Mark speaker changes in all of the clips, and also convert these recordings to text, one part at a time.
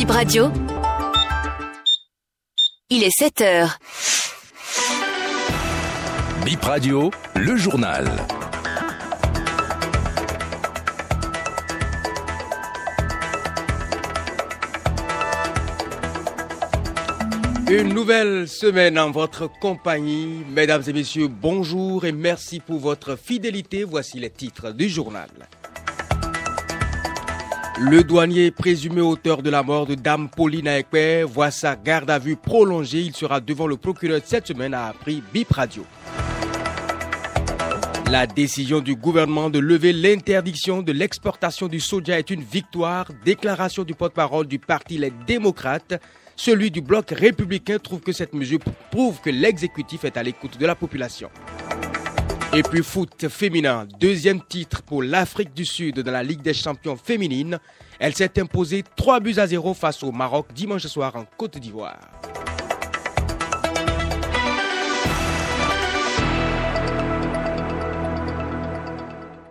Speaker 1: Bip Radio. Il est 7 heures.
Speaker 2: Bip Radio, le journal.
Speaker 3: Une nouvelle semaine en votre compagnie. Mesdames et messieurs, bonjour et merci pour votre fidélité. Voici les titres du journal. Le douanier présumé auteur de la mort de Dame Pauline Aekwe voit sa garde à vue prolongée. Il sera devant le procureur cette semaine, a appris BIP Radio. La décision du gouvernement de lever l'interdiction de l'exportation du soja est une victoire. Déclaration du porte-parole du parti Les Démocrates. Celui du bloc républicain trouve que cette mesure prouve que l'exécutif est à l'écoute de la population. Et puis foot féminin, deuxième titre pour l'Afrique du Sud dans la Ligue des champions féminines. Elle s'est imposée 3 buts à 0 face au Maroc dimanche soir en Côte d'Ivoire.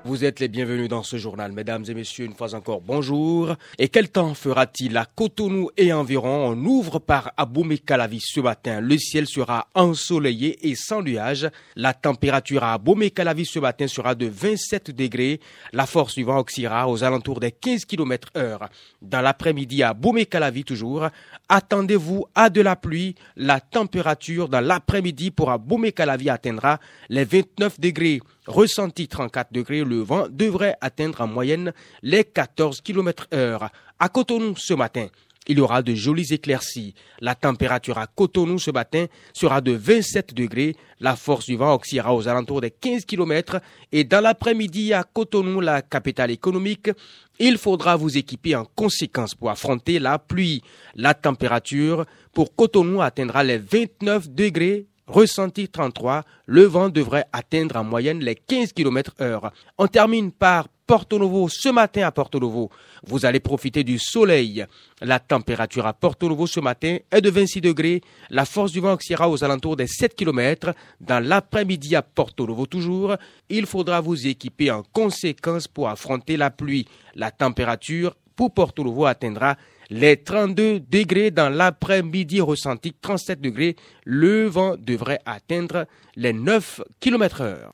Speaker 3: Vous êtes les bienvenus dans ce journal, mesdames et messieurs, une fois encore bonjour. Et quel temps fera-t-il à Cotonou et environ On ouvre par Aboumé Calavi ce matin. Le ciel sera ensoleillé et sans nuages. La température à Aboumé Calavi ce matin sera de 27 degrés. La force du vent aux alentours des 15 km heure. Dans l'après-midi à Aboumé Calavi toujours, attendez-vous à de la pluie. La température dans l'après-midi pour Aboumé Calavi atteindra les 29 degrés ressenti 34 degrés, le vent devrait atteindre en moyenne les 14 km heure. À Cotonou ce matin, il y aura de jolies éclaircies. La température à Cotonou ce matin sera de 27 degrés. La force du vent oxyera aux alentours des 15 km. Et dans l'après-midi à Cotonou, la capitale économique, il faudra vous équiper en conséquence pour affronter la pluie. La température pour Cotonou atteindra les 29 degrés ressenti 33, le vent devrait atteindre en moyenne les 15 km heure. On termine par Porto Novo ce matin à Porto Novo. Vous allez profiter du soleil. La température à Porto Novo ce matin est de 26 degrés. La force du vent oxyra aux alentours des 7 km. Dans l'après-midi à Porto Novo toujours, il faudra vous équiper en conséquence pour affronter la pluie. La température pour Porto Novo atteindra les 32 degrés dans l'après-midi ressenti 37 degrés. Le vent devrait atteindre les 9 km heure.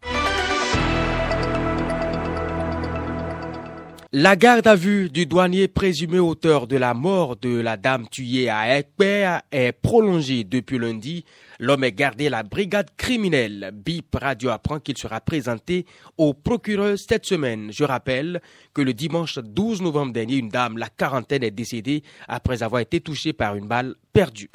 Speaker 3: La garde à vue du douanier présumé auteur de la mort de la dame tuée à Ekper est prolongée depuis lundi. L'homme est gardé à la brigade criminelle. BIP Radio apprend qu'il sera présenté au procureur cette semaine. Je rappelle que le dimanche 12 novembre dernier, une dame, la quarantaine, est décédée après avoir été touchée par une balle perdue.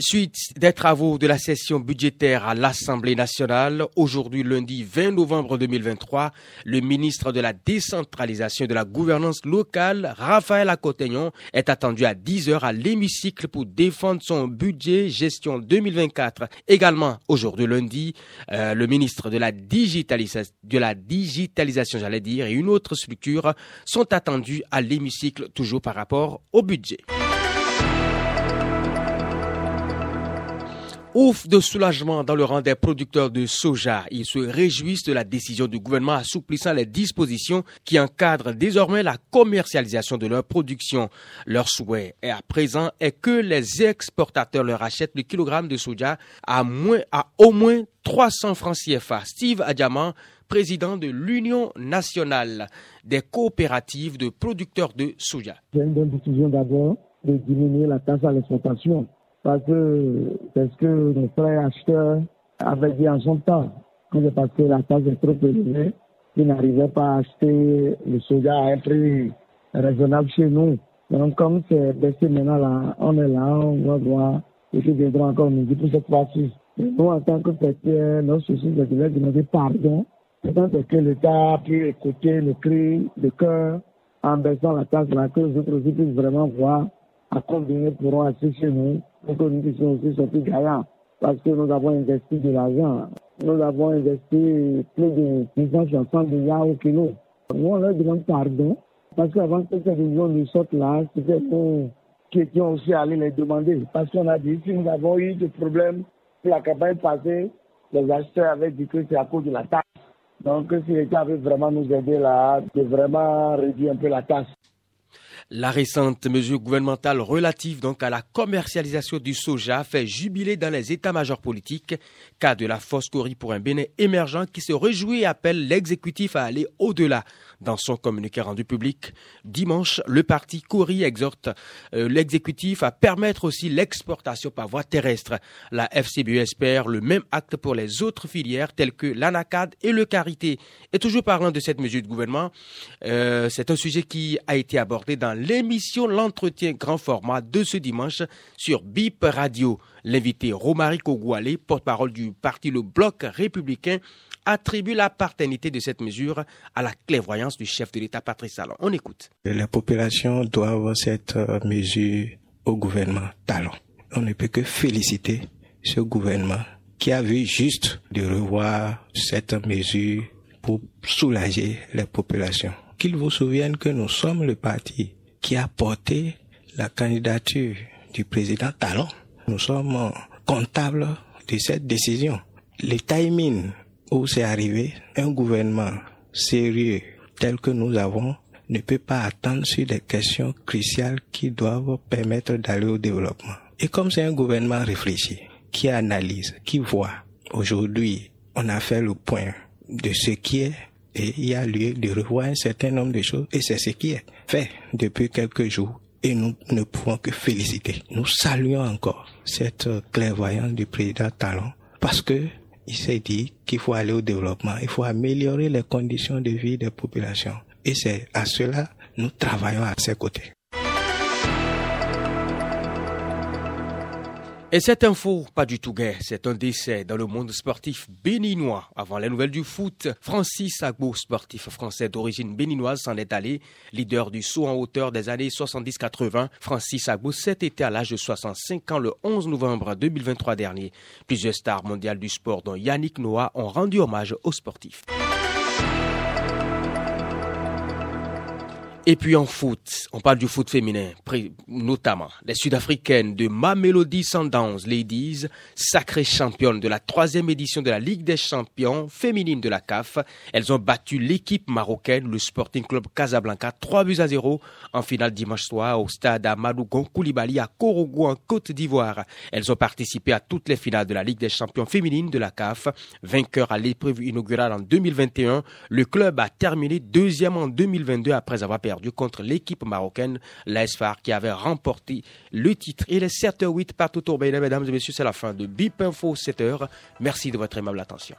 Speaker 3: Suite des travaux de la session budgétaire à l'Assemblée nationale, aujourd'hui lundi 20 novembre 2023, le ministre de la décentralisation et de la gouvernance locale, Raphaël Acotegnon, est attendu à 10 heures à l'hémicycle pour défendre son budget gestion 2024. Également, aujourd'hui lundi, euh, le ministre de la, digitalisation, de la digitalisation, j'allais dire, et une autre structure sont attendus à l'hémicycle toujours par rapport au budget. Ouf de soulagement dans le rang des producteurs de soja. Ils se réjouissent de la décision du gouvernement assouplissant les dispositions qui encadrent désormais la commercialisation de leur production. Leur souhait est à présent est que les exportateurs leur achètent le kilogramme de soja à, moins, à au moins 300 francs CFA. Steve Adjaman, président de l'Union nationale des coopératives de producteurs de soja.
Speaker 4: C'est une bonne décision d'abord de diminuer la taxe à l'exportation parce que c'est ce que les frères acheteurs avaient dit en son temps. C'est parce que la taxe est trop élevée, ils n'arrivaient pas à acheter le soja à un prix raisonnable chez nous. Donc, comme c'est baissé maintenant, là, on est là, on va voir ce qui viendra encore nous dire pour cette fois-ci. Nous, en tant que pétier, notre souci, c'est de demander pardon. C'est que l'État a pu écouter le cri de cœur en baissant la taxe là, que les autres aussi puissent vraiment voir à combien ils pourront acheter chez nous nous puissions aussi sortir gagnants. Parce que nous avons investi de l'argent. Nous avons investi plus de 600 milliards au kilo. Nous, on leur demande pardon. Parce qu'avant que cette vision nous sorte là, c'était nous qui étions aussi allés les demander. Parce qu'on a dit, si nous avons eu des problèmes pour la campagne passée, les acheteurs avaient dit que c'est à cause de la taxe. Donc, si l'État veut vraiment nous aider là, de vraiment réduire un peu la tasse.
Speaker 3: La récente mesure gouvernementale relative donc à la commercialisation du soja fait jubiler dans les états-majors politiques, cas de la force Cori pour un Bénin émergent qui se réjouit et appelle l'exécutif à aller au-delà. Dans son communiqué rendu public dimanche, le parti Cori exhorte euh, l'exécutif à permettre aussi l'exportation par voie terrestre. La FCBE espère le même acte pour les autres filières telles que l'anacade et le karité. Et toujours parlant de cette mesure de gouvernement, euh, c'est un sujet qui a été abordé dans l'émission L'entretien grand format de ce dimanche sur BIP Radio. L'invité Romaric Kogouale, porte-parole du parti Le Bloc républicain, attribue la paternité de cette mesure à la clairvoyance du chef de l'État Patrice Talon. On écoute.
Speaker 1: La population doit avoir cette euh, mesure au gouvernement Talon. On ne peut que féliciter ce gouvernement qui a vu juste de revoir cette mesure pour soulager les populations. Qu'il vous souvienne que nous sommes le parti qui a porté la candidature du président Talon. Nous sommes comptables de cette décision. Le timing où c'est arrivé, un gouvernement sérieux tel que nous avons ne peut pas attendre sur des questions cruciales qui doivent permettre d'aller au développement. Et comme c'est un gouvernement réfléchi, qui analyse, qui voit, aujourd'hui, on a fait le point de ce qui est et il y a lieu de revoir un certain nombre de choses et c'est ce qui est fait depuis quelques jours et nous ne pouvons que féliciter. Nous saluons encore cette clairvoyance du président Talon parce que il s'est dit qu'il faut aller au développement, il faut améliorer les conditions de vie des populations. Et c'est à cela nous travaillons à ses côtés.
Speaker 3: Et cette info, pas du tout gay, c'est un décès dans le monde sportif béninois. Avant les nouvelles du foot, Francis Agbo, sportif français d'origine béninoise, s'en est allé. Leader du saut en hauteur des années 70-80, Francis Agbo s'est été à l'âge de 65 ans le 11 novembre 2023 dernier. Plusieurs stars mondiales du sport, dont Yannick Noah, ont rendu hommage aux sportifs. Et puis en foot, on parle du foot féminin, notamment les Sud-Africaines de Mamelody Sundowns Ladies, sacrées championnes de la troisième édition de la Ligue des champions féminine de la CAF. Elles ont battu l'équipe marocaine, le Sporting Club Casablanca, 3 buts à 0 en finale dimanche soir au stade Amadougon Koulibaly à Korogo en Côte d'Ivoire. Elles ont participé à toutes les finales de la Ligue des champions féminines de la CAF. Vainqueur à l'épreuve inaugurale en 2021, le club a terminé deuxième en 2022 après avoir perdu contre l'équipe marocaine, l'ASFAR, qui avait remporté le titre. Il est 7h08 partout au Mesdames et messieurs, c'est la fin de BIP Info 7h. Merci de votre aimable attention.